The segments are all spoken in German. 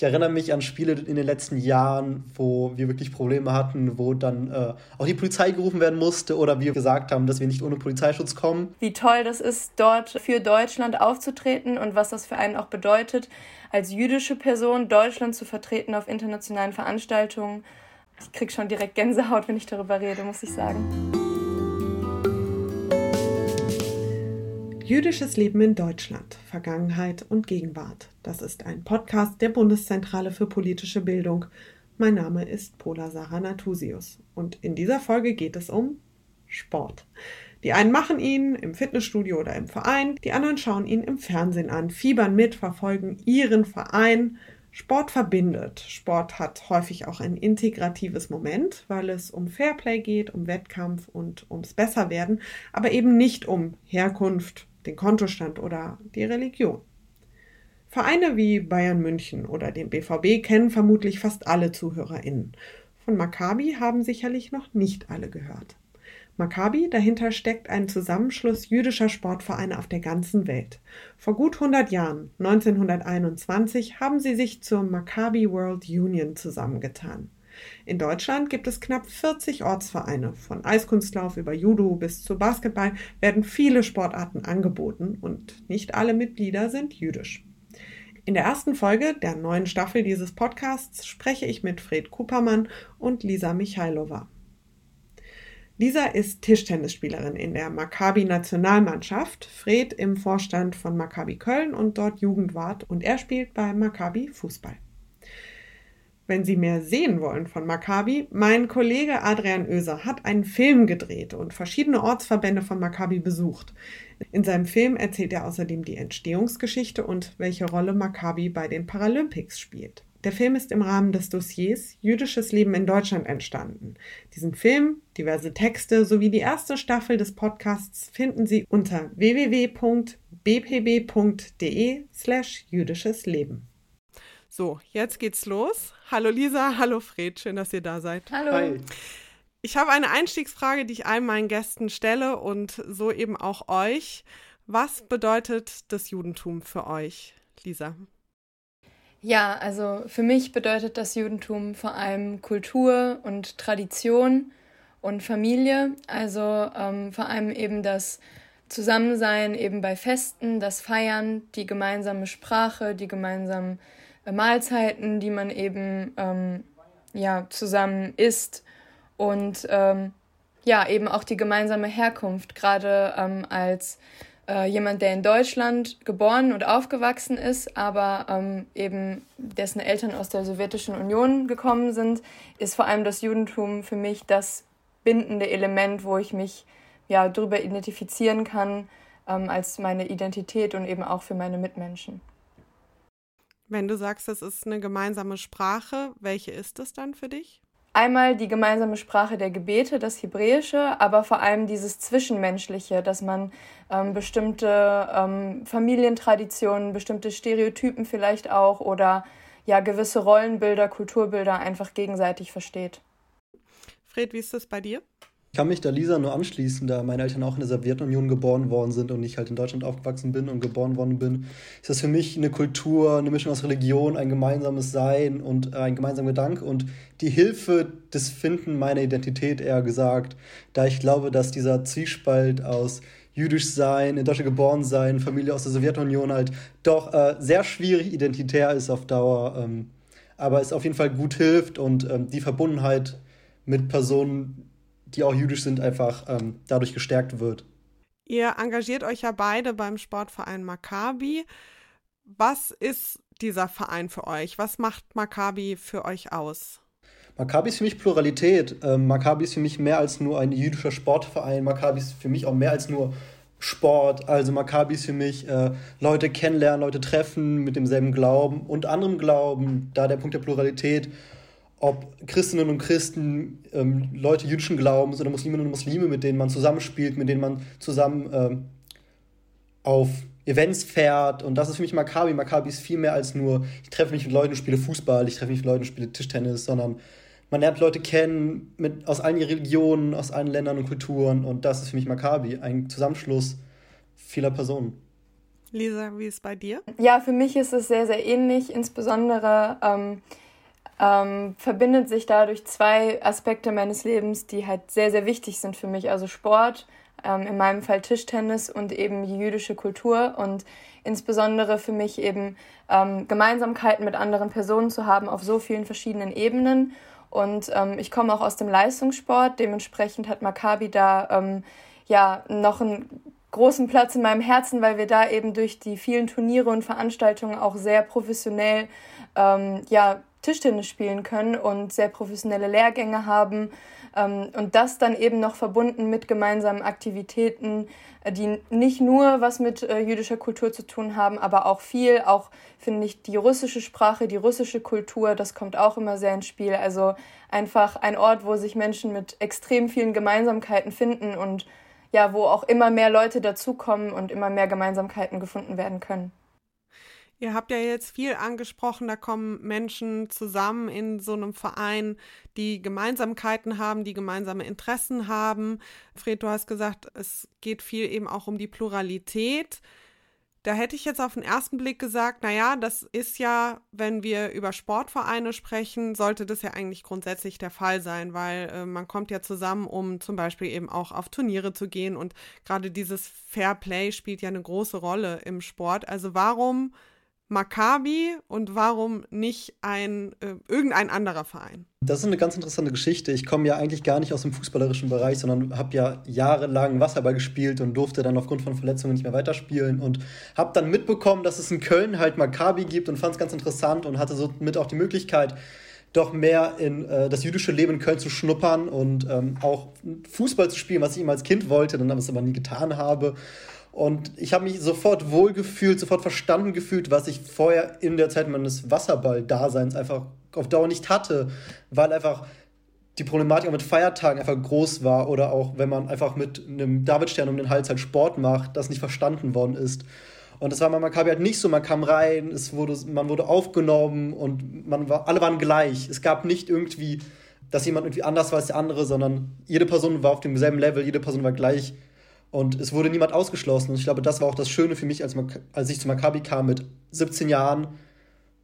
ich erinnere mich an Spiele in den letzten Jahren, wo wir wirklich Probleme hatten, wo dann äh, auch die Polizei gerufen werden musste oder wir gesagt haben, dass wir nicht ohne Polizeischutz kommen. Wie toll das ist, dort für Deutschland aufzutreten und was das für einen auch bedeutet, als jüdische Person Deutschland zu vertreten auf internationalen Veranstaltungen. Ich kriege schon direkt Gänsehaut, wenn ich darüber rede, muss ich sagen. Jüdisches Leben in Deutschland, Vergangenheit und Gegenwart. Das ist ein Podcast der Bundeszentrale für politische Bildung. Mein Name ist Pola Sarah Natusius und in dieser Folge geht es um Sport. Die einen machen ihn im Fitnessstudio oder im Verein, die anderen schauen ihn im Fernsehen an, fiebern mit, verfolgen ihren Verein. Sport verbindet. Sport hat häufig auch ein integratives Moment, weil es um Fairplay geht, um Wettkampf und ums Besserwerden, aber eben nicht um Herkunft, den Kontostand oder die Religion. Vereine wie Bayern München oder den BVB kennen vermutlich fast alle ZuhörerInnen. Von Maccabi haben sicherlich noch nicht alle gehört. Maccabi, dahinter steckt ein Zusammenschluss jüdischer Sportvereine auf der ganzen Welt. Vor gut 100 Jahren, 1921, haben sie sich zur Maccabi World Union zusammengetan. In Deutschland gibt es knapp 40 Ortsvereine. Von Eiskunstlauf über Judo bis zu Basketball werden viele Sportarten angeboten und nicht alle Mitglieder sind jüdisch. In der ersten Folge der neuen Staffel dieses Podcasts spreche ich mit Fred Kupermann und Lisa Michailova. Lisa ist Tischtennisspielerin in der Maccabi Nationalmannschaft, Fred im Vorstand von Maccabi Köln und dort Jugendwart und er spielt bei Maccabi Fußball wenn Sie mehr sehen wollen von Maccabi, mein Kollege Adrian Oeser hat einen Film gedreht und verschiedene Ortsverbände von Maccabi besucht. In seinem Film erzählt er außerdem die Entstehungsgeschichte und welche Rolle Maccabi bei den Paralympics spielt. Der Film ist im Rahmen des Dossiers Jüdisches Leben in Deutschland entstanden. Diesen Film, diverse Texte sowie die erste Staffel des Podcasts finden Sie unter www.bpb.de slash jüdisches Leben. So, jetzt geht's los. Hallo Lisa, hallo Fred, schön, dass ihr da seid. Hallo. Hi. Ich habe eine Einstiegsfrage, die ich allen meinen Gästen stelle und so eben auch euch. Was bedeutet das Judentum für euch, Lisa? Ja, also für mich bedeutet das Judentum vor allem Kultur und Tradition und Familie. Also ähm, vor allem eben das Zusammensein eben bei Festen, das Feiern, die gemeinsame Sprache, die gemeinsamen Mahlzeiten, die man eben ähm, ja, zusammen isst und ähm, ja, eben auch die gemeinsame Herkunft, gerade ähm, als äh, jemand, der in Deutschland geboren und aufgewachsen ist, aber ähm, eben dessen Eltern aus der Sowjetischen Union gekommen sind, ist vor allem das Judentum für mich das bindende Element, wo ich mich ja darüber identifizieren kann ähm, als meine Identität und eben auch für meine Mitmenschen. Wenn du sagst, es ist eine gemeinsame Sprache, welche ist es dann für dich? Einmal die gemeinsame Sprache der Gebete, das Hebräische, aber vor allem dieses Zwischenmenschliche, dass man ähm, bestimmte ähm, Familientraditionen, bestimmte Stereotypen vielleicht auch oder ja gewisse Rollenbilder, Kulturbilder einfach gegenseitig versteht. Fred, wie ist das bei dir? Ich kann mich da Lisa nur anschließen, da meine Eltern auch in der Sowjetunion geboren worden sind und ich halt in Deutschland aufgewachsen bin und geboren worden bin. Ist das für mich eine Kultur, eine Mischung aus Religion, ein gemeinsames Sein und äh, ein gemeinsamer Gedanke und die Hilfe des Finden meiner Identität eher gesagt, da ich glaube, dass dieser Zwiespalt aus jüdisch sein, in Deutschland geboren sein, Familie aus der Sowjetunion halt doch äh, sehr schwierig identitär ist auf Dauer, ähm, aber es auf jeden Fall gut hilft und ähm, die Verbundenheit mit Personen, die auch jüdisch sind, einfach ähm, dadurch gestärkt wird. Ihr engagiert euch ja beide beim Sportverein Maccabi. Was ist dieser Verein für euch? Was macht Maccabi für euch aus? Maccabi ist für mich Pluralität. Ähm, Maccabi ist für mich mehr als nur ein jüdischer Sportverein. Maccabi ist für mich auch mehr als nur Sport. Also Maccabi ist für mich äh, Leute kennenlernen, Leute treffen mit demselben Glauben und anderem Glauben. Da der Punkt der Pluralität ob Christinnen und Christen, ähm, Leute jüdischen Glaubens oder Musliminnen und Muslime, mit denen man zusammenspielt, mit denen man zusammen ähm, auf Events fährt. Und das ist für mich Maccabi. Maccabi ist viel mehr als nur, ich treffe mich mit Leuten und spiele Fußball, ich treffe mich mit Leuten und spiele Tischtennis, sondern man lernt Leute kennen mit, aus allen Religionen, aus allen Ländern und Kulturen. Und das ist für mich Maccabi, ein Zusammenschluss vieler Personen. Lisa, wie ist es bei dir? Ja, für mich ist es sehr, sehr ähnlich. Insbesondere ähm, ähm, verbindet sich dadurch zwei Aspekte meines Lebens, die halt sehr, sehr wichtig sind für mich. Also Sport, ähm, in meinem Fall Tischtennis und eben die jüdische Kultur und insbesondere für mich eben ähm, Gemeinsamkeiten mit anderen Personen zu haben auf so vielen verschiedenen Ebenen. Und ähm, ich komme auch aus dem Leistungssport, dementsprechend hat Maccabi da ähm, ja noch einen großen Platz in meinem Herzen, weil wir da eben durch die vielen Turniere und Veranstaltungen auch sehr professionell ähm, ja, Tischtennis spielen können und sehr professionelle Lehrgänge haben. Ähm, und das dann eben noch verbunden mit gemeinsamen Aktivitäten, äh, die nicht nur was mit äh, jüdischer Kultur zu tun haben, aber auch viel, auch finde ich die russische Sprache, die russische Kultur, das kommt auch immer sehr ins Spiel. Also einfach ein Ort, wo sich Menschen mit extrem vielen Gemeinsamkeiten finden und ja, wo auch immer mehr Leute dazukommen und immer mehr Gemeinsamkeiten gefunden werden können. Ihr habt ja jetzt viel angesprochen, da kommen Menschen zusammen in so einem Verein, die Gemeinsamkeiten haben, die gemeinsame Interessen haben. Fred, du hast gesagt, es geht viel eben auch um die Pluralität. Da hätte ich jetzt auf den ersten Blick gesagt, naja, das ist ja, wenn wir über Sportvereine sprechen, sollte das ja eigentlich grundsätzlich der Fall sein, weil äh, man kommt ja zusammen, um zum Beispiel eben auch auf Turniere zu gehen und gerade dieses Fair Play spielt ja eine große Rolle im Sport. Also warum Maccabi und warum nicht ein äh, irgendein anderer Verein? Das ist eine ganz interessante Geschichte. Ich komme ja eigentlich gar nicht aus dem fußballerischen Bereich, sondern habe ja jahrelang Wasserball gespielt und durfte dann aufgrund von Verletzungen nicht mehr weiterspielen und habe dann mitbekommen, dass es in Köln halt Maccabi gibt und fand es ganz interessant und hatte somit auch die Möglichkeit, doch mehr in äh, das jüdische Leben in Köln zu schnuppern und ähm, auch Fußball zu spielen, was ich immer als Kind wollte, dann aber es aber nie getan habe. Und ich habe mich sofort wohlgefühlt, sofort verstanden gefühlt, was ich vorher in der Zeit meines Wasserball-Daseins einfach auf Dauer nicht hatte, weil einfach die Problematik mit Feiertagen einfach groß war oder auch wenn man einfach mit einem Davidstern um den Hals halt Sport macht, das nicht verstanden worden ist. Und das war bei Maccabi halt nicht so. Man kam rein, es wurde, man wurde aufgenommen und man war, alle waren gleich. Es gab nicht irgendwie, dass jemand irgendwie anders war als der andere, sondern jede Person war auf demselben Level, jede Person war gleich und es wurde niemand ausgeschlossen. Und ich glaube, das war auch das Schöne für mich, als, als ich zu Maccabi kam mit 17 Jahren.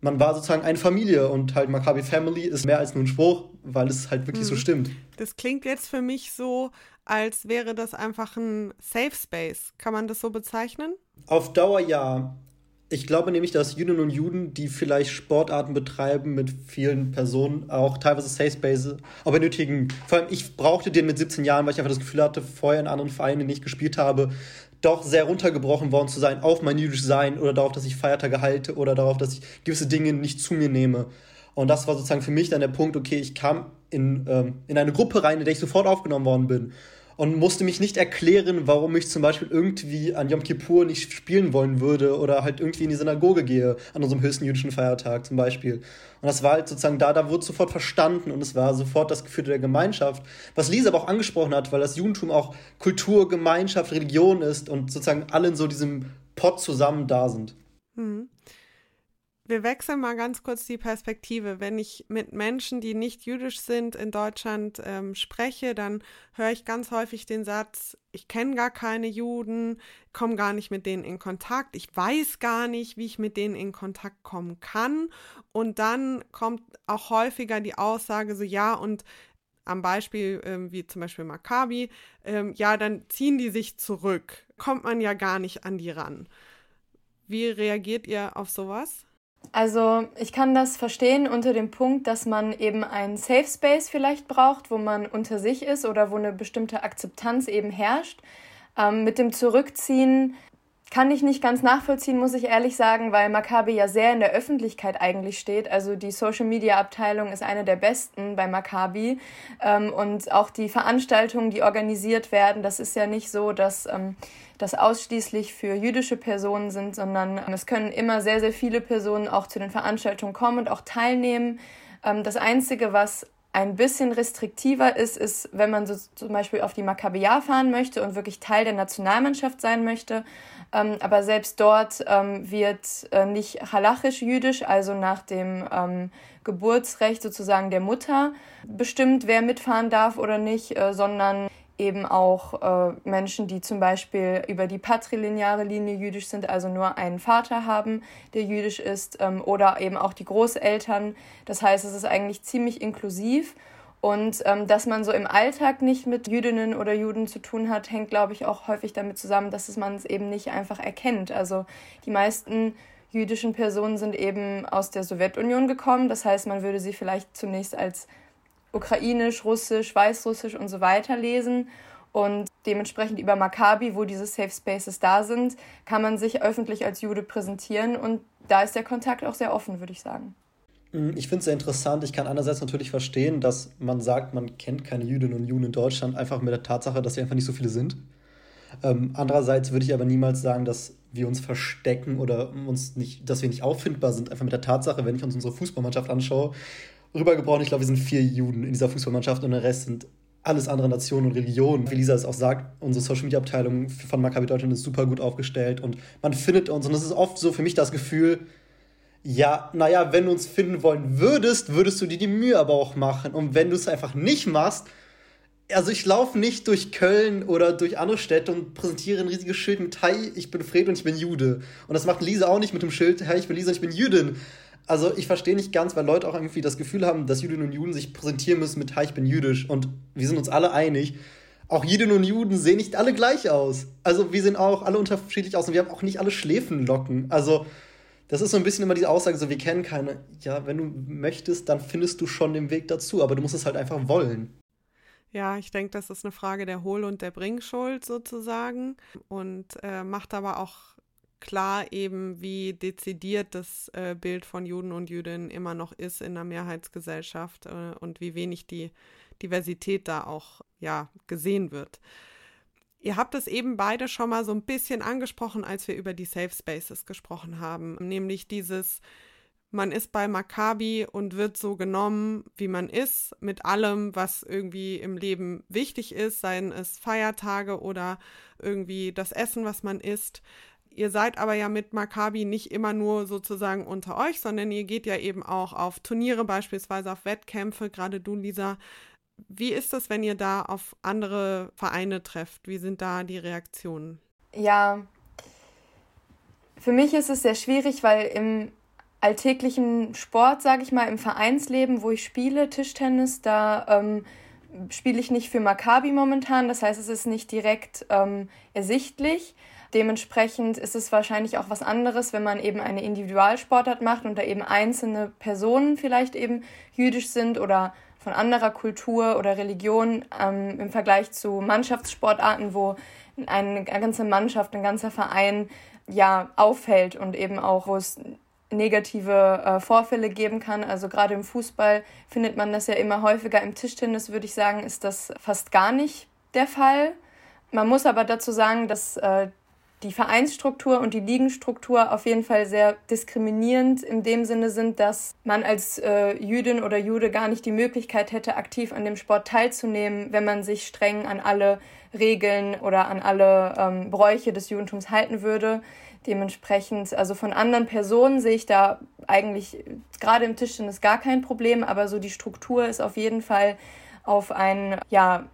Man war sozusagen eine Familie und halt Maccabi Family ist mehr als nur ein Spruch, weil es halt wirklich mhm. so stimmt. Das klingt jetzt für mich so, als wäre das einfach ein Safe Space. Kann man das so bezeichnen? Auf Dauer ja. Ich glaube nämlich, dass Juden und Juden, die vielleicht Sportarten betreiben mit vielen Personen, auch teilweise Safe Space auch benötigen. Vor allem, ich brauchte den mit 17 Jahren, weil ich einfach das Gefühl hatte, vorher in anderen Vereinen, die ich gespielt habe, doch sehr runtergebrochen worden zu sein auf mein jüdisches Sein oder darauf, dass ich Feiertage halte oder darauf, dass ich gewisse Dinge nicht zu mir nehme. Und das war sozusagen für mich dann der Punkt, okay, ich kam in, ähm, in eine Gruppe rein, in der ich sofort aufgenommen worden bin und musste mich nicht erklären, warum ich zum Beispiel irgendwie an Yom Kippur nicht spielen wollen würde oder halt irgendwie in die Synagoge gehe, an unserem höchsten jüdischen Feiertag zum Beispiel. Und das war halt sozusagen da, da wurde sofort verstanden und es war sofort das Gefühl der Gemeinschaft, was Lisa aber auch angesprochen hat, weil das Judentum auch Kultur, Gemeinschaft, Religion ist und sozusagen alle in so diesem Pott zusammen da sind. Mhm. Wir wechseln mal ganz kurz die Perspektive. Wenn ich mit Menschen, die nicht jüdisch sind, in Deutschland ähm, spreche, dann höre ich ganz häufig den Satz, ich kenne gar keine Juden, komme gar nicht mit denen in Kontakt, ich weiß gar nicht, wie ich mit denen in Kontakt kommen kann. Und dann kommt auch häufiger die Aussage so, ja, und am Beispiel ähm, wie zum Beispiel Maccabi, ähm, ja, dann ziehen die sich zurück, kommt man ja gar nicht an die ran. Wie reagiert ihr auf sowas? Also ich kann das verstehen unter dem Punkt, dass man eben einen Safe Space vielleicht braucht, wo man unter sich ist oder wo eine bestimmte Akzeptanz eben herrscht. Ähm, mit dem Zurückziehen kann ich nicht ganz nachvollziehen, muss ich ehrlich sagen, weil Maccabi ja sehr in der Öffentlichkeit eigentlich steht. Also die Social Media Abteilung ist eine der besten bei Maccabi. Ähm, und auch die Veranstaltungen, die organisiert werden, das ist ja nicht so, dass ähm, das ausschließlich für jüdische Personen sind, sondern ähm, es können immer sehr, sehr viele Personen auch zu den Veranstaltungen kommen und auch teilnehmen. Ähm, das Einzige, was ein bisschen restriktiver ist, ist, wenn man so zum Beispiel auf die Makkabia fahren möchte und wirklich Teil der Nationalmannschaft sein möchte. Ähm, aber selbst dort ähm, wird äh, nicht halachisch jüdisch, also nach dem ähm, Geburtsrecht sozusagen der Mutter bestimmt, wer mitfahren darf oder nicht, äh, sondern eben auch äh, Menschen, die zum Beispiel über die patrilineare Linie jüdisch sind, also nur einen Vater haben, der jüdisch ist, ähm, oder eben auch die Großeltern. Das heißt, es ist eigentlich ziemlich inklusiv. Und ähm, dass man so im Alltag nicht mit Jüdinnen oder Juden zu tun hat, hängt, glaube ich, auch häufig damit zusammen, dass man es eben nicht einfach erkennt. Also die meisten jüdischen Personen sind eben aus der Sowjetunion gekommen. Das heißt, man würde sie vielleicht zunächst als ukrainisch, russisch, weißrussisch und so weiter lesen. Und dementsprechend über Maccabi, wo diese Safe Spaces da sind, kann man sich öffentlich als Jude präsentieren. Und da ist der Kontakt auch sehr offen, würde ich sagen. Mm, ich finde es sehr interessant. Ich kann einerseits natürlich verstehen, dass man sagt, man kennt keine Jüdinnen und Juden in Deutschland, einfach mit der Tatsache, dass sie einfach nicht so viele sind. Ähm, andererseits würde ich aber niemals sagen, dass wir uns verstecken oder uns nicht, dass wir nicht auffindbar sind, einfach mit der Tatsache, wenn ich uns unsere Fußballmannschaft anschaue, rübergebrochen, ich glaube, wir sind vier Juden in dieser Fußballmannschaft und der Rest sind alles andere Nationen und Religionen. Wie Lisa es auch sagt, unsere Social Media Abteilung von Maccabi Deutschland ist super gut aufgestellt und man findet uns. Und es ist oft so für mich das Gefühl, ja, naja, wenn du uns finden wollen würdest, würdest du dir die Mühe aber auch machen. Und wenn du es einfach nicht machst, also ich laufe nicht durch Köln oder durch andere Städte und präsentiere ein riesiges Schild mit Hi, ich bin Fred und ich bin Jude. Und das macht Lisa auch nicht mit dem Schild, Hi, ich bin Lisa ich bin Jüdin. Also ich verstehe nicht ganz, weil Leute auch irgendwie das Gefühl haben, dass Jüdinnen und Juden sich präsentieren müssen mit ich bin jüdisch. Und wir sind uns alle einig, auch Jüdinnen und Juden sehen nicht alle gleich aus. Also wir sehen auch alle unterschiedlich aus und wir haben auch nicht alle Schläfenlocken. Also das ist so ein bisschen immer die Aussage, so wir kennen keine. Ja, wenn du möchtest, dann findest du schon den Weg dazu, aber du musst es halt einfach wollen. Ja, ich denke, das ist eine Frage der Hohl- und der Bringschuld sozusagen und äh, macht aber auch klar eben, wie dezidiert das äh, Bild von Juden und Jüdinnen immer noch ist in der Mehrheitsgesellschaft äh, und wie wenig die Diversität da auch ja gesehen wird. Ihr habt es eben beide schon mal so ein bisschen angesprochen, als wir über die Safe Spaces gesprochen haben, nämlich dieses man ist bei Maccabi und wird so genommen, wie man ist, mit allem, was irgendwie im Leben wichtig ist, seien es Feiertage oder irgendwie das Essen, was man isst. Ihr seid aber ja mit Maccabi nicht immer nur sozusagen unter euch, sondern ihr geht ja eben auch auf Turniere, beispielsweise auf Wettkämpfe. Gerade du, Lisa. Wie ist das, wenn ihr da auf andere Vereine trefft? Wie sind da die Reaktionen? Ja, für mich ist es sehr schwierig, weil im alltäglichen Sport, sage ich mal, im Vereinsleben, wo ich spiele, Tischtennis, da ähm, spiele ich nicht für Maccabi momentan. Das heißt, es ist nicht direkt ähm, ersichtlich. Dementsprechend ist es wahrscheinlich auch was anderes, wenn man eben eine Individualsportart macht und da eben einzelne Personen vielleicht eben jüdisch sind oder von anderer Kultur oder Religion ähm, im Vergleich zu Mannschaftssportarten, wo eine ganze Mannschaft, ein ganzer Verein ja auffällt und eben auch, wo es negative äh, Vorfälle geben kann. Also gerade im Fußball findet man das ja immer häufiger. Im Tischtennis würde ich sagen, ist das fast gar nicht der Fall. Man muss aber dazu sagen, dass äh, die Vereinsstruktur und die Ligenstruktur auf jeden Fall sehr diskriminierend in dem Sinne sind, dass man als äh, Jüdin oder Jude gar nicht die Möglichkeit hätte, aktiv an dem Sport teilzunehmen, wenn man sich streng an alle Regeln oder an alle ähm, Bräuche des Judentums halten würde. Dementsprechend, also von anderen Personen sehe ich da eigentlich gerade im Tischtennis gar kein Problem, aber so die Struktur ist auf jeden Fall auf ein ja,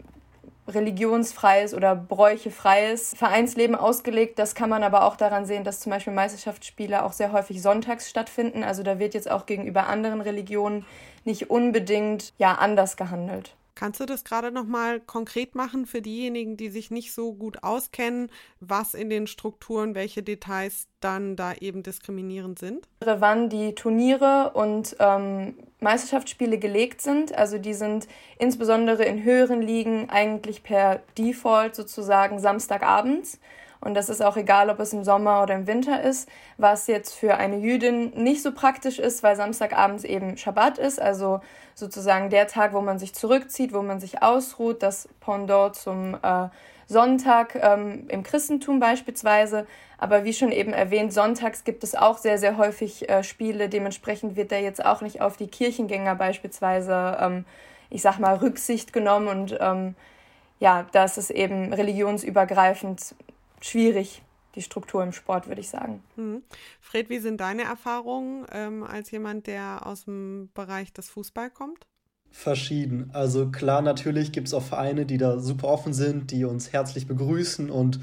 religionsfreies oder bräuchefreies Vereinsleben ausgelegt. Das kann man aber auch daran sehen, dass zum Beispiel Meisterschaftsspiele auch sehr häufig sonntags stattfinden. Also da wird jetzt auch gegenüber anderen Religionen nicht unbedingt ja anders gehandelt. Kannst du das gerade noch mal konkret machen für diejenigen, die sich nicht so gut auskennen, was in den Strukturen, welche Details dann da eben diskriminierend sind? Wann die Turniere und ähm, Meisterschaftsspiele gelegt sind, also die sind insbesondere in höheren Ligen eigentlich per Default sozusagen Samstagabends. Und das ist auch egal, ob es im Sommer oder im Winter ist, was jetzt für eine Jüdin nicht so praktisch ist, weil Samstagabends eben Schabbat ist, also sozusagen der Tag, wo man sich zurückzieht, wo man sich ausruht, das Pendant zum äh, Sonntag ähm, im Christentum beispielsweise. Aber wie schon eben erwähnt, sonntags gibt es auch sehr, sehr häufig äh, Spiele. Dementsprechend wird da jetzt auch nicht auf die Kirchengänger beispielsweise, ähm, ich sag mal, Rücksicht genommen. Und ähm, ja, das ist eben religionsübergreifend schwierig, die Struktur im Sport, würde ich sagen. Mhm. Fred, wie sind deine Erfahrungen ähm, als jemand, der aus dem Bereich des Fußball kommt? verschieden. Also klar, natürlich gibt es auch Vereine, die da super offen sind, die uns herzlich begrüßen und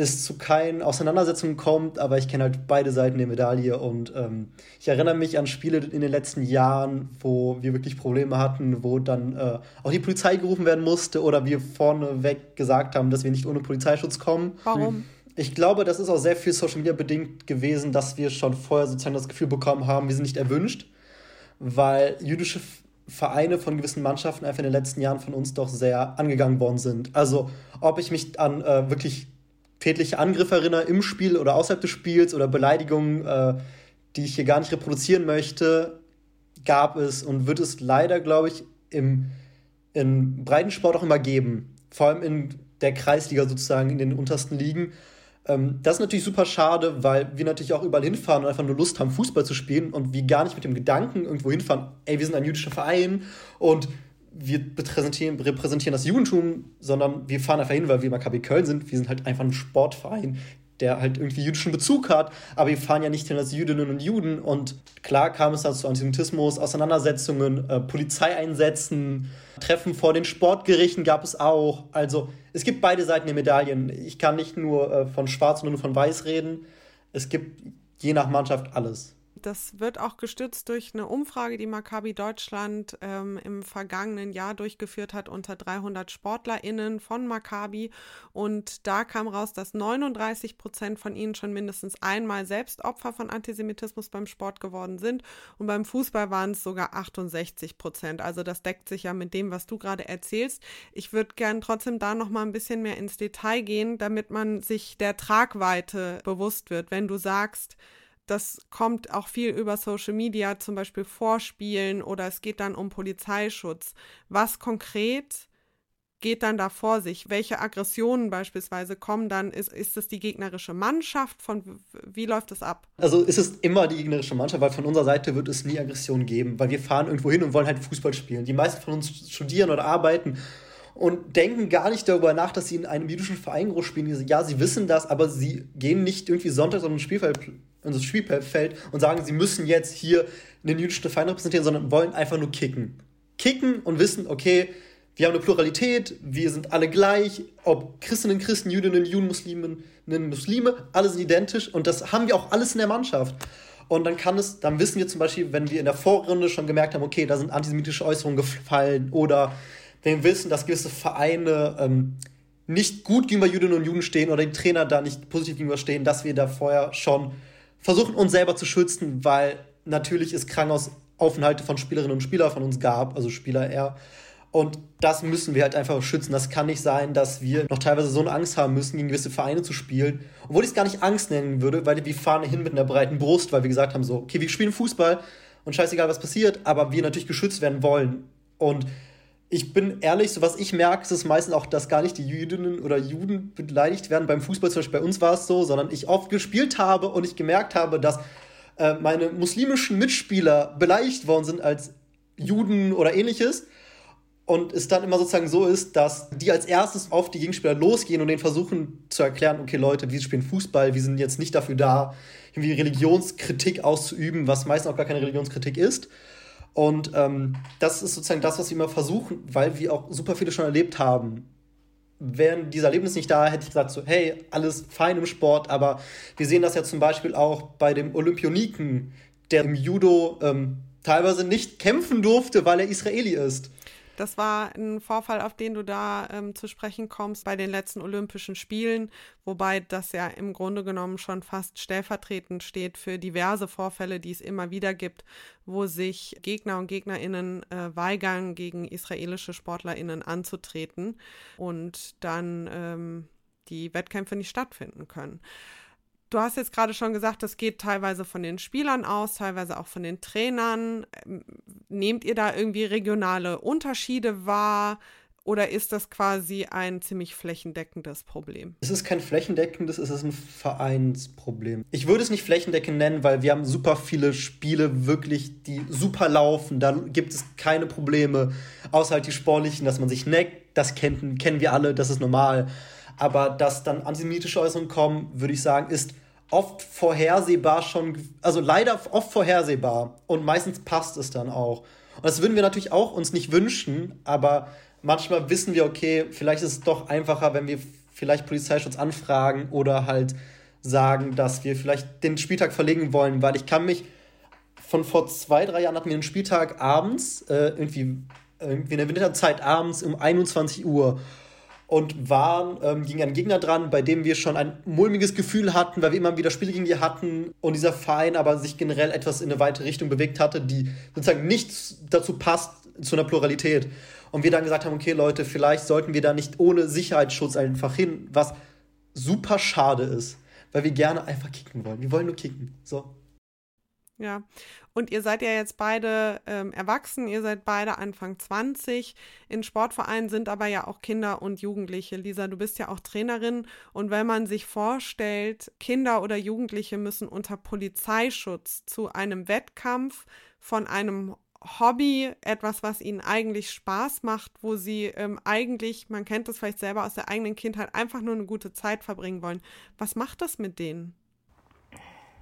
es zu keinen Auseinandersetzungen kommt, aber ich kenne halt beide Seiten der Medaille und ähm, ich erinnere mich an Spiele in den letzten Jahren, wo wir wirklich Probleme hatten, wo dann äh, auch die Polizei gerufen werden musste oder wir vorneweg gesagt haben, dass wir nicht ohne Polizeischutz kommen. Warum? Ich glaube, das ist auch sehr viel Social Media bedingt gewesen, dass wir schon vorher sozusagen das Gefühl bekommen haben, wir sind nicht erwünscht, weil jüdische Vereine von gewissen Mannschaften einfach in den letzten Jahren von uns doch sehr angegangen worden sind. Also ob ich mich an äh, wirklich tätliche Angriffe erinnere im Spiel oder außerhalb des Spiels oder Beleidigungen, äh, die ich hier gar nicht reproduzieren möchte, gab es und wird es leider, glaube ich, im, im Breitensport auch immer geben. Vor allem in der Kreisliga sozusagen, in den untersten Ligen. Ähm, das ist natürlich super schade, weil wir natürlich auch überall hinfahren und einfach nur Lust haben, Fußball zu spielen und wir gar nicht mit dem Gedanken irgendwo hinfahren, ey, wir sind ein jüdischer Verein und wir repräsentieren, das Judentum, sondern wir fahren einfach hin, weil wir Maccabi Köln sind. Wir sind halt einfach ein Sportverein, der halt irgendwie jüdischen Bezug hat, aber wir fahren ja nicht hin als Jüdinnen und Juden. Und klar kam es dann zu Antisemitismus, Auseinandersetzungen, äh, Polizeieinsätzen, Treffen vor den Sportgerichten gab es auch. Also es gibt beide Seiten der Medaillen. Ich kann nicht nur äh, von Schwarz und nur von Weiß reden. Es gibt je nach Mannschaft alles. Das wird auch gestützt durch eine Umfrage, die Maccabi Deutschland ähm, im vergangenen Jahr durchgeführt hat unter 300 SportlerInnen von Maccabi. Und da kam raus, dass 39 Prozent von ihnen schon mindestens einmal selbst Opfer von Antisemitismus beim Sport geworden sind. Und beim Fußball waren es sogar 68 Prozent. Also das deckt sich ja mit dem, was du gerade erzählst. Ich würde gern trotzdem da noch mal ein bisschen mehr ins Detail gehen, damit man sich der Tragweite bewusst wird. Wenn du sagst, das kommt auch viel über Social Media, zum Beispiel Vorspielen oder es geht dann um Polizeischutz. Was konkret geht dann da vor sich? Welche Aggressionen beispielsweise kommen dann? Ist, ist es die gegnerische Mannschaft? Von, wie läuft das ab? Also ist es immer die gegnerische Mannschaft, weil von unserer Seite wird es nie Aggression geben, weil wir fahren irgendwo hin und wollen halt Fußball spielen. Die meisten von uns studieren oder arbeiten und denken gar nicht darüber nach, dass sie in einem jüdischen Verein groß spielen. Ja, sie wissen das, aber sie gehen nicht irgendwie sonntags auf ein Spielfeld, in das Spielfeld und sagen, sie müssen jetzt hier einen jüdischen Verein repräsentieren, sondern wollen einfach nur kicken. Kicken und wissen, okay, wir haben eine Pluralität, wir sind alle gleich, ob Christinnen, Christen, Jüdinnen, Juden, Musliminnen, Muslime, alle sind identisch und das haben wir auch alles in der Mannschaft. Und dann kann es, dann wissen wir zum Beispiel, wenn wir in der Vorrunde schon gemerkt haben, okay, da sind antisemitische Äußerungen gefallen oder wenn wir wissen, dass gewisse Vereine ähm, nicht gut gegenüber Jüdinnen und Juden stehen oder die Trainer da nicht positiv gegenüber stehen, dass wir da vorher schon versuchen, uns selber zu schützen, weil natürlich es Krankenhausaufenthalte von Spielerinnen und Spielern von uns gab, also Spieler eher. Und das müssen wir halt einfach schützen. Das kann nicht sein, dass wir noch teilweise so eine Angst haben müssen, gegen gewisse Vereine zu spielen. Obwohl ich es gar nicht Angst nennen würde, weil wir fahren hin mit einer breiten Brust, weil wir gesagt haben so, okay, wir spielen Fußball und scheißegal, was passiert, aber wir natürlich geschützt werden wollen. Und ich bin ehrlich, so was ich merke, ist es meistens auch, dass gar nicht die Jüdinnen oder Juden beleidigt werden. Beim Fußball zum Beispiel bei uns war es so, sondern ich oft gespielt habe und ich gemerkt habe, dass äh, meine muslimischen Mitspieler beleidigt worden sind als Juden oder ähnliches. Und es dann immer sozusagen so ist, dass die als erstes auf die Gegenspieler losgehen und denen versuchen zu erklären, okay Leute, wir spielen Fußball, wir sind jetzt nicht dafür da, irgendwie Religionskritik auszuüben, was meistens auch gar keine Religionskritik ist. Und ähm, das ist sozusagen das, was wir immer versuchen, weil wir auch super viele schon erlebt haben. Wären diese Erlebnisse nicht da, hätte ich gesagt, so, hey, alles fein im Sport, aber wir sehen das ja zum Beispiel auch bei dem Olympioniken, der im Judo ähm, teilweise nicht kämpfen durfte, weil er Israeli ist. Das war ein Vorfall, auf den du da ähm, zu sprechen kommst bei den letzten Olympischen Spielen, wobei das ja im Grunde genommen schon fast stellvertretend steht für diverse Vorfälle, die es immer wieder gibt, wo sich Gegner und Gegnerinnen äh, weigern, gegen israelische Sportlerinnen anzutreten und dann ähm, die Wettkämpfe nicht stattfinden können. Du hast jetzt gerade schon gesagt, das geht teilweise von den Spielern aus, teilweise auch von den Trainern. Ähm, nehmt ihr da irgendwie regionale Unterschiede wahr? Oder ist das quasi ein ziemlich flächendeckendes Problem? Es ist kein flächendeckendes, es ist ein Vereinsproblem. Ich würde es nicht flächendeckend nennen, weil wir haben super viele Spiele wirklich, die super laufen. Da gibt es keine Probleme, außer halt die sportlichen, dass man sich neckt. Das kennen, kennen wir alle, das ist normal. Aber dass dann antisemitische Äußerungen kommen, würde ich sagen, ist oft vorhersehbar schon, also leider oft vorhersehbar und meistens passt es dann auch. Und das würden wir natürlich auch uns nicht wünschen, aber manchmal wissen wir, okay, vielleicht ist es doch einfacher, wenn wir vielleicht Polizeischutz anfragen oder halt sagen, dass wir vielleicht den Spieltag verlegen wollen, weil ich kann mich von vor zwei, drei Jahren hatten wir einen Spieltag abends, äh, irgendwie, irgendwie in der Winterzeit abends um 21 Uhr und waren ähm, gegen einen Gegner dran, bei dem wir schon ein mulmiges Gefühl hatten, weil wir immer wieder Spiele gegen die hatten und dieser Verein aber sich generell etwas in eine weite Richtung bewegt hatte, die sozusagen nicht dazu passt zu einer Pluralität. Und wir dann gesagt haben, okay Leute, vielleicht sollten wir da nicht ohne Sicherheitsschutz einfach hin, was super schade ist, weil wir gerne einfach kicken wollen. Wir wollen nur kicken. So. Ja, und ihr seid ja jetzt beide ähm, erwachsen, ihr seid beide Anfang 20. In Sportvereinen sind aber ja auch Kinder und Jugendliche. Lisa, du bist ja auch Trainerin. Und wenn man sich vorstellt, Kinder oder Jugendliche müssen unter Polizeischutz zu einem Wettkampf von einem Hobby, etwas, was ihnen eigentlich Spaß macht, wo sie ähm, eigentlich, man kennt das vielleicht selber aus der eigenen Kindheit, einfach nur eine gute Zeit verbringen wollen. Was macht das mit denen?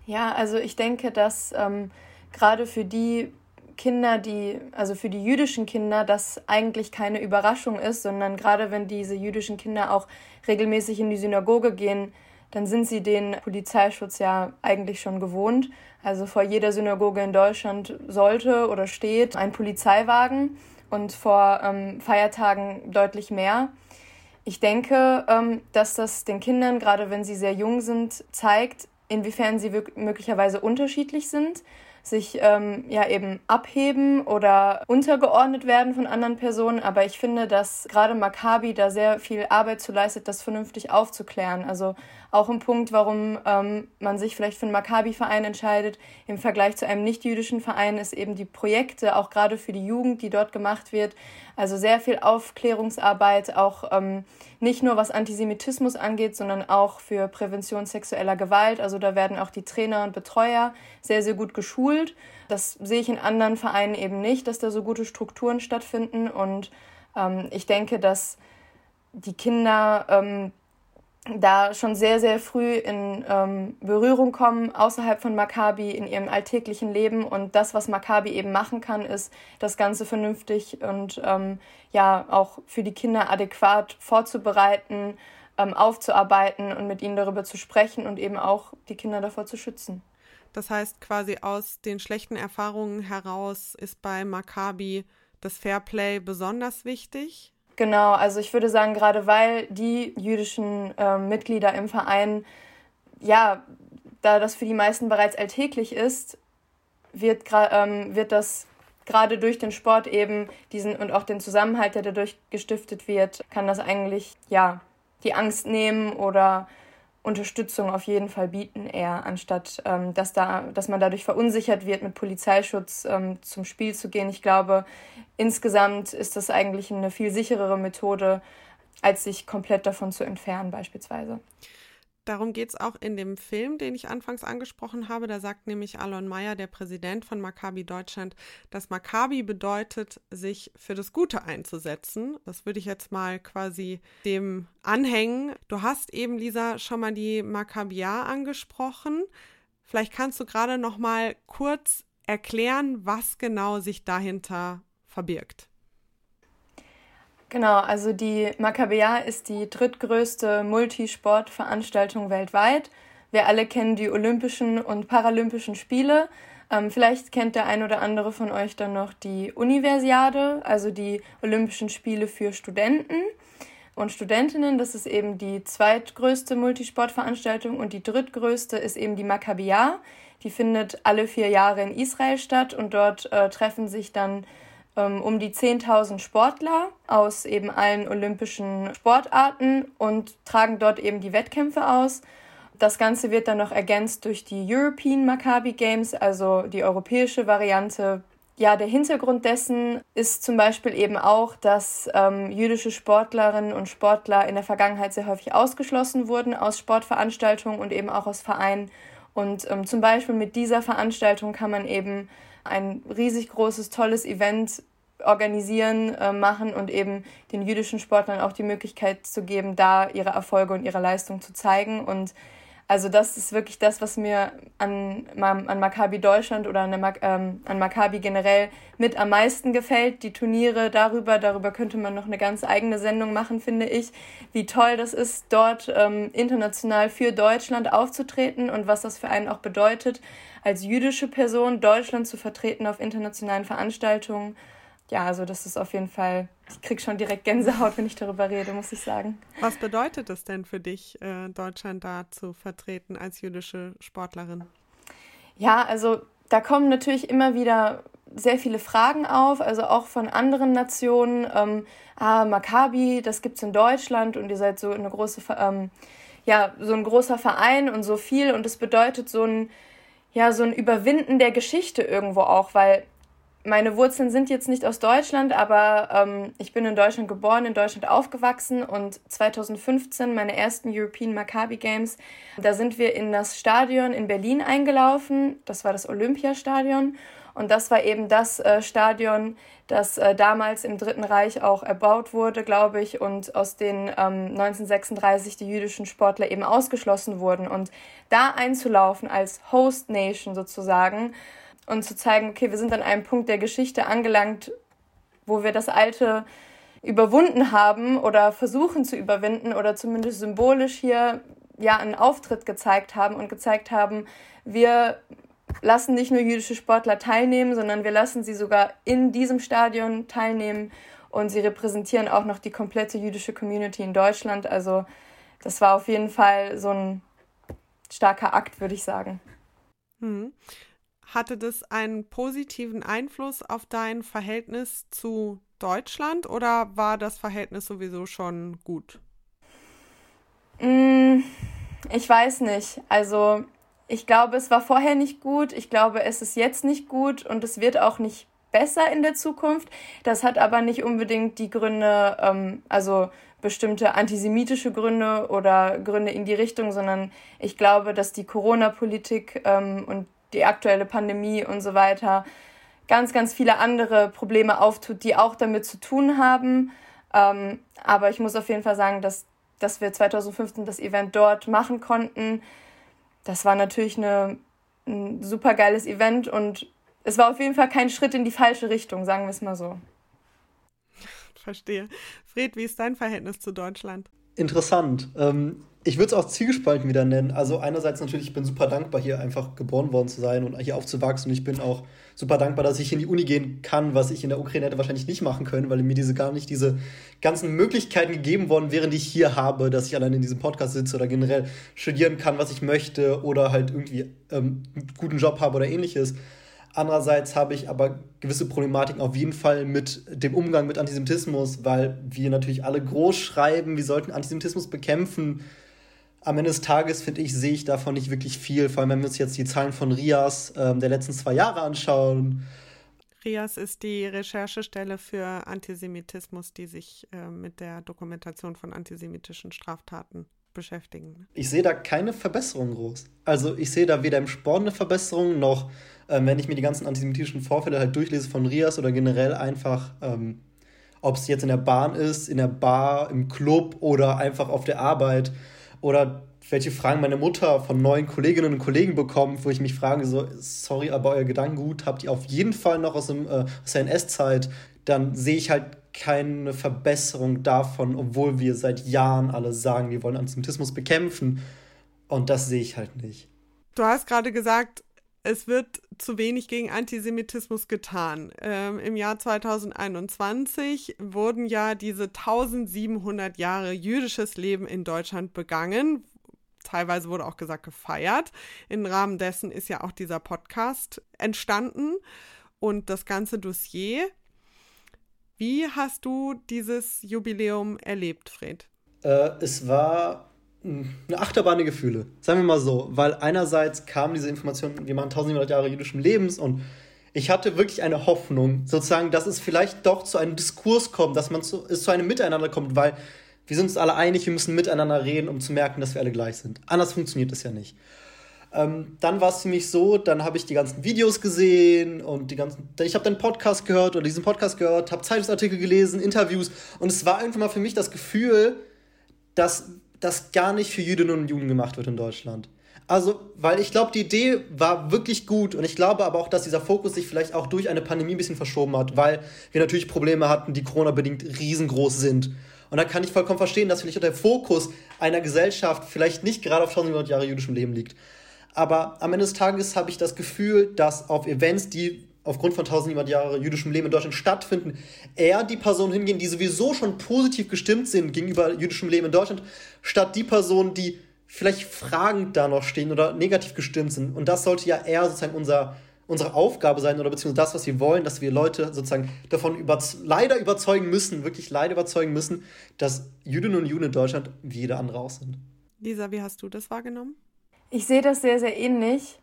Ja, also ich denke, dass ähm, gerade für die Kinder, die, also für die jüdischen Kinder, das eigentlich keine Überraschung ist, sondern gerade wenn diese jüdischen Kinder auch regelmäßig in die Synagoge gehen, dann sind sie den Polizeischutz ja eigentlich schon gewohnt. Also vor jeder Synagoge in Deutschland sollte oder steht ein Polizeiwagen und vor ähm, Feiertagen deutlich mehr. Ich denke, ähm, dass das den Kindern, gerade wenn sie sehr jung sind, zeigt, inwiefern sie möglicherweise unterschiedlich sind sich ähm, ja eben abheben oder untergeordnet werden von anderen Personen. Aber ich finde, dass gerade Maccabi da sehr viel Arbeit zu leistet, das vernünftig aufzuklären. Also auch ein Punkt, warum ähm, man sich vielleicht für einen Maccabi-Verein entscheidet im Vergleich zu einem nicht-jüdischen Verein, ist eben die Projekte, auch gerade für die Jugend, die dort gemacht wird. Also sehr viel Aufklärungsarbeit, auch ähm, nicht nur was Antisemitismus angeht, sondern auch für Prävention sexueller Gewalt. Also da werden auch die Trainer und Betreuer sehr, sehr gut geschult. Das sehe ich in anderen Vereinen eben nicht, dass da so gute Strukturen stattfinden. Und ähm, ich denke, dass die Kinder ähm, da schon sehr, sehr früh in ähm, Berührung kommen, außerhalb von Maccabi in ihrem alltäglichen Leben. Und das, was Maccabi eben machen kann, ist, das Ganze vernünftig und ähm, ja auch für die Kinder adäquat vorzubereiten, ähm, aufzuarbeiten und mit ihnen darüber zu sprechen und eben auch die Kinder davor zu schützen. Das heißt, quasi aus den schlechten Erfahrungen heraus ist bei Maccabi das Fairplay besonders wichtig? Genau, also ich würde sagen, gerade weil die jüdischen äh, Mitglieder im Verein, ja, da das für die meisten bereits alltäglich ist, wird, ähm, wird das gerade durch den Sport eben diesen und auch den Zusammenhalt, der dadurch gestiftet wird, kann das eigentlich, ja, die Angst nehmen oder Unterstützung auf jeden Fall bieten, eher anstatt ähm, dass, da, dass man dadurch verunsichert wird, mit Polizeischutz ähm, zum Spiel zu gehen. Ich glaube, insgesamt ist das eigentlich eine viel sicherere Methode, als sich komplett davon zu entfernen, beispielsweise. Darum geht es auch in dem Film, den ich anfangs angesprochen habe. Da sagt nämlich Alon Meyer, der Präsident von Maccabi Deutschland, dass Maccabi bedeutet, sich für das Gute einzusetzen. Das würde ich jetzt mal quasi dem anhängen. Du hast eben, Lisa, schon mal die Maccabia angesprochen. Vielleicht kannst du gerade noch mal kurz erklären, was genau sich dahinter verbirgt. Genau, also die Maccabea ist die drittgrößte Multisportveranstaltung weltweit. Wir alle kennen die Olympischen und Paralympischen Spiele. Ähm, vielleicht kennt der ein oder andere von euch dann noch die Universiade, also die Olympischen Spiele für Studenten und Studentinnen. Das ist eben die zweitgrößte Multisportveranstaltung und die drittgrößte ist eben die Maccabea. Die findet alle vier Jahre in Israel statt und dort äh, treffen sich dann um die 10.000 Sportler aus eben allen olympischen Sportarten und tragen dort eben die Wettkämpfe aus. Das Ganze wird dann noch ergänzt durch die European Maccabi Games, also die europäische Variante. Ja, der Hintergrund dessen ist zum Beispiel eben auch, dass ähm, jüdische Sportlerinnen und Sportler in der Vergangenheit sehr häufig ausgeschlossen wurden aus Sportveranstaltungen und eben auch aus Vereinen. Und ähm, zum Beispiel mit dieser Veranstaltung kann man eben ein riesig großes, tolles Event organisieren, äh, machen und eben den jüdischen Sportlern auch die Möglichkeit zu geben, da ihre Erfolge und ihre Leistung zu zeigen. Und Also das ist wirklich das, was mir an, an Maccabi Deutschland oder an, der, ähm, an Maccabi generell mit am meisten gefällt. Die Turniere darüber, darüber könnte man noch eine ganz eigene Sendung machen, finde ich. Wie toll das ist, dort ähm, international für Deutschland aufzutreten und was das für einen auch bedeutet, als jüdische Person Deutschland zu vertreten auf internationalen Veranstaltungen ja, also das ist auf jeden Fall, ich kriege schon direkt Gänsehaut, wenn ich darüber rede, muss ich sagen. Was bedeutet es denn für dich, äh, Deutschland da zu vertreten als jüdische Sportlerin? Ja, also da kommen natürlich immer wieder sehr viele Fragen auf, also auch von anderen Nationen. Ähm, ah, Maccabi, das gibt es in Deutschland und ihr seid so eine große, ähm, ja, so ein großer Verein und so viel und es bedeutet so ein, ja, so ein Überwinden der Geschichte irgendwo auch, weil meine Wurzeln sind jetzt nicht aus Deutschland, aber ähm, ich bin in Deutschland geboren, in Deutschland aufgewachsen und 2015 meine ersten European Maccabi Games, da sind wir in das Stadion in Berlin eingelaufen. Das war das Olympiastadion und das war eben das äh, Stadion, das äh, damals im Dritten Reich auch erbaut wurde, glaube ich, und aus den ähm, 1936 die jüdischen Sportler eben ausgeschlossen wurden. Und da einzulaufen als Host Nation sozusagen, und zu zeigen, okay, wir sind an einem Punkt der Geschichte angelangt, wo wir das Alte überwunden haben oder versuchen zu überwinden oder zumindest symbolisch hier ja einen Auftritt gezeigt haben und gezeigt haben, wir lassen nicht nur jüdische Sportler teilnehmen, sondern wir lassen sie sogar in diesem Stadion teilnehmen und sie repräsentieren auch noch die komplette jüdische Community in Deutschland. Also das war auf jeden Fall so ein starker Akt, würde ich sagen. Mhm. Hatte das einen positiven Einfluss auf dein Verhältnis zu Deutschland oder war das Verhältnis sowieso schon gut? Mm, ich weiß nicht. Also ich glaube, es war vorher nicht gut. Ich glaube, es ist jetzt nicht gut und es wird auch nicht besser in der Zukunft. Das hat aber nicht unbedingt die Gründe, ähm, also bestimmte antisemitische Gründe oder Gründe in die Richtung, sondern ich glaube, dass die Corona-Politik ähm, und die aktuelle Pandemie und so weiter ganz, ganz viele andere Probleme auftut, die auch damit zu tun haben. Ähm, aber ich muss auf jeden Fall sagen, dass, dass wir 2015 das Event dort machen konnten. Das war natürlich eine, ein super geiles Event und es war auf jeden Fall kein Schritt in die falsche Richtung, sagen wir es mal so. Verstehe. Fred, wie ist dein Verhältnis zu Deutschland? Interessant. Ähm, ich würde es auch zielgespalten wieder nennen. Also einerseits natürlich, ich bin super dankbar, hier einfach geboren worden zu sein und hier aufzuwachsen. Und ich bin auch super dankbar, dass ich in die Uni gehen kann, was ich in der Ukraine hätte wahrscheinlich nicht machen können, weil mir diese gar nicht diese ganzen Möglichkeiten gegeben worden wären, die ich hier habe, dass ich allein in diesem Podcast sitze oder generell studieren kann, was ich möchte oder halt irgendwie ähm, einen guten Job habe oder ähnliches. Andererseits habe ich aber gewisse Problematiken auf jeden Fall mit dem Umgang mit Antisemitismus, weil wir natürlich alle groß schreiben, wir sollten Antisemitismus bekämpfen am Ende des Tages, finde ich, sehe ich davon nicht wirklich viel. Vor allem, wenn wir uns jetzt die Zahlen von RIAS ähm, der letzten zwei Jahre anschauen. RIAS ist die Recherchestelle für Antisemitismus, die sich äh, mit der Dokumentation von antisemitischen Straftaten beschäftigen. Ich sehe da keine Verbesserung groß. Also ich sehe da weder im Sport eine Verbesserung, noch ähm, wenn ich mir die ganzen antisemitischen Vorfälle halt durchlese von RIAS oder generell einfach, ähm, ob es jetzt in der Bahn ist, in der Bar, im Club oder einfach auf der Arbeit oder welche Fragen meine Mutter von neuen Kolleginnen und Kollegen bekommt, wo ich mich frage, so, sorry, aber euer Gedankengut habt ihr auf jeden Fall noch aus, dem, äh, aus der NS-Zeit, dann sehe ich halt keine Verbesserung davon, obwohl wir seit Jahren alle sagen, wir wollen Antisemitismus bekämpfen. Und das sehe ich halt nicht. Du hast gerade gesagt, es wird zu wenig gegen Antisemitismus getan. Ähm, Im Jahr 2021 wurden ja diese 1700 Jahre jüdisches Leben in Deutschland begangen. Teilweise wurde auch gesagt gefeiert. Im Rahmen dessen ist ja auch dieser Podcast entstanden und das ganze Dossier. Wie hast du dieses Jubiläum erlebt, Fred? Äh, es war eine Achterbahn der Gefühle, sagen wir mal so, weil einerseits kam diese Information, wir machen 1700 Jahre jüdischen Lebens und ich hatte wirklich eine Hoffnung, sozusagen, dass es vielleicht doch zu einem Diskurs kommt, dass man zu, es zu einem Miteinander kommt, weil wir sind uns alle einig, wir müssen miteinander reden, um zu merken, dass wir alle gleich sind. Anders funktioniert es ja nicht. Ähm, dann war es für mich so, dann habe ich die ganzen Videos gesehen und die ganzen, ich habe den Podcast gehört oder diesen Podcast gehört, habe Zeitungsartikel gelesen, Interviews und es war einfach mal für mich das Gefühl, dass das gar nicht für Jüdinnen und Juden gemacht wird in Deutschland. Also, weil ich glaube, die Idee war wirklich gut und ich glaube aber auch, dass dieser Fokus sich vielleicht auch durch eine Pandemie ein bisschen verschoben hat, weil wir natürlich Probleme hatten, die Corona-bedingt riesengroß sind. Und da kann ich vollkommen verstehen, dass vielleicht der Fokus einer Gesellschaft vielleicht nicht gerade auf 1700 Jahre jüdischem Leben liegt. Aber am Ende des Tages habe ich das Gefühl, dass auf Events, die aufgrund von 1700 Jahre jüdischem Leben in Deutschland stattfinden, eher die Personen hingehen, die sowieso schon positiv gestimmt sind gegenüber jüdischem Leben in Deutschland, statt die Personen, die vielleicht fragend da noch stehen oder negativ gestimmt sind. Und das sollte ja eher sozusagen unser, unsere Aufgabe sein oder beziehungsweise das, was wir wollen, dass wir Leute sozusagen davon über, leider überzeugen müssen, wirklich leider überzeugen müssen, dass Jüdinnen und Juden in Deutschland wie jeder andere auch sind. Lisa, wie hast du das wahrgenommen? Ich sehe das sehr, sehr ähnlich.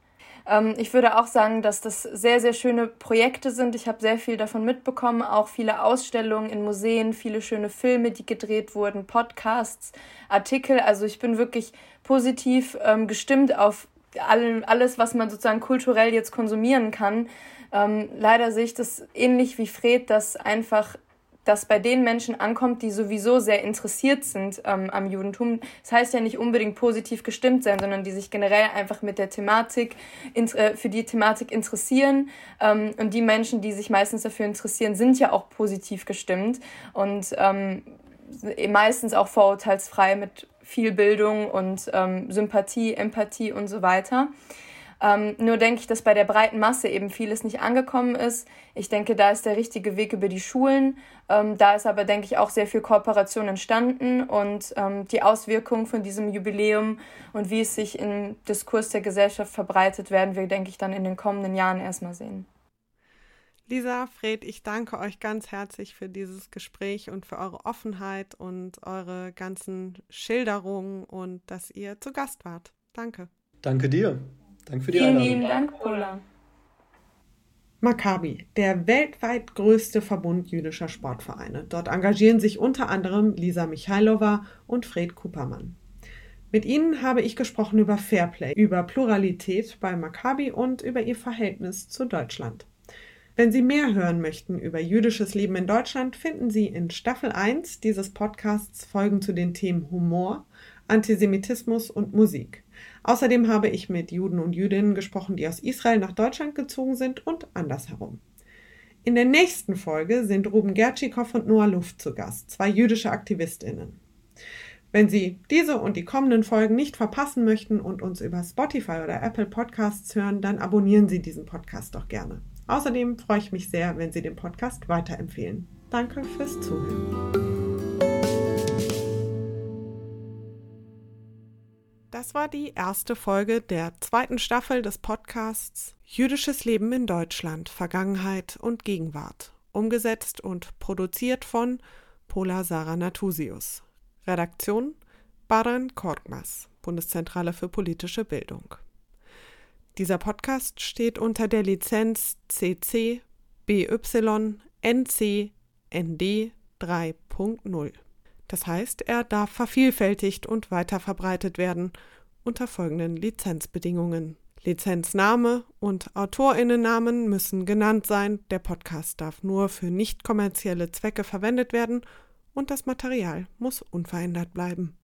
Ähm, ich würde auch sagen, dass das sehr, sehr schöne Projekte sind. Ich habe sehr viel davon mitbekommen, auch viele Ausstellungen in Museen, viele schöne Filme, die gedreht wurden, Podcasts, Artikel. Also ich bin wirklich positiv ähm, gestimmt auf all, alles, was man sozusagen kulturell jetzt konsumieren kann. Ähm, leider sehe ich das ähnlich wie Fred, dass einfach das bei den Menschen ankommt, die sowieso sehr interessiert sind ähm, am Judentum. Das heißt ja nicht unbedingt positiv gestimmt sein, sondern die sich generell einfach mit der Thematik, äh, für die Thematik interessieren. Ähm, und die Menschen, die sich meistens dafür interessieren, sind ja auch positiv gestimmt und ähm, meistens auch vorurteilsfrei mit viel Bildung und ähm, Sympathie, Empathie und so weiter. Ähm, nur denke ich, dass bei der breiten Masse eben vieles nicht angekommen ist. Ich denke, da ist der richtige Weg über die Schulen. Ähm, da ist aber, denke ich, auch sehr viel Kooperation entstanden und ähm, die Auswirkungen von diesem Jubiläum und wie es sich im Diskurs der Gesellschaft verbreitet, werden wir, denke ich, dann in den kommenden Jahren erstmal sehen. Lisa, Fred, ich danke euch ganz herzlich für dieses Gespräch und für eure Offenheit und eure ganzen Schilderungen und dass ihr zu Gast wart. Danke. Danke dir. Danke für die Vielen lieben Dank, Paula. Maccabi, der weltweit größte Verbund jüdischer Sportvereine. Dort engagieren sich unter anderem Lisa Michailova und Fred Kupermann. Mit ihnen habe ich gesprochen über Fairplay, über Pluralität bei Maccabi und über ihr Verhältnis zu Deutschland. Wenn Sie mehr hören möchten über jüdisches Leben in Deutschland, finden Sie in Staffel 1 dieses Podcasts Folgen zu den Themen Humor, Antisemitismus und Musik. Außerdem habe ich mit Juden und Jüdinnen gesprochen, die aus Israel nach Deutschland gezogen sind und andersherum. In der nächsten Folge sind Ruben Gertschikow und Noah Luft zu Gast, zwei jüdische AktivistInnen. Wenn Sie diese und die kommenden Folgen nicht verpassen möchten und uns über Spotify oder Apple Podcasts hören, dann abonnieren Sie diesen Podcast doch gerne. Außerdem freue ich mich sehr, wenn Sie den Podcast weiterempfehlen. Danke fürs Zuhören. Das war die erste Folge der zweiten Staffel des Podcasts Jüdisches Leben in Deutschland, Vergangenheit und Gegenwart, umgesetzt und produziert von Pola Sarah Natusius. Redaktion Baran Korkmaz, Bundeszentrale für politische Bildung. Dieser Podcast steht unter der Lizenz CC BY NC ND 3.0. Das heißt, er darf vervielfältigt und weiterverbreitet werden unter folgenden Lizenzbedingungen. Lizenzname und Autorinnennamen müssen genannt sein, der Podcast darf nur für nicht kommerzielle Zwecke verwendet werden und das Material muss unverändert bleiben.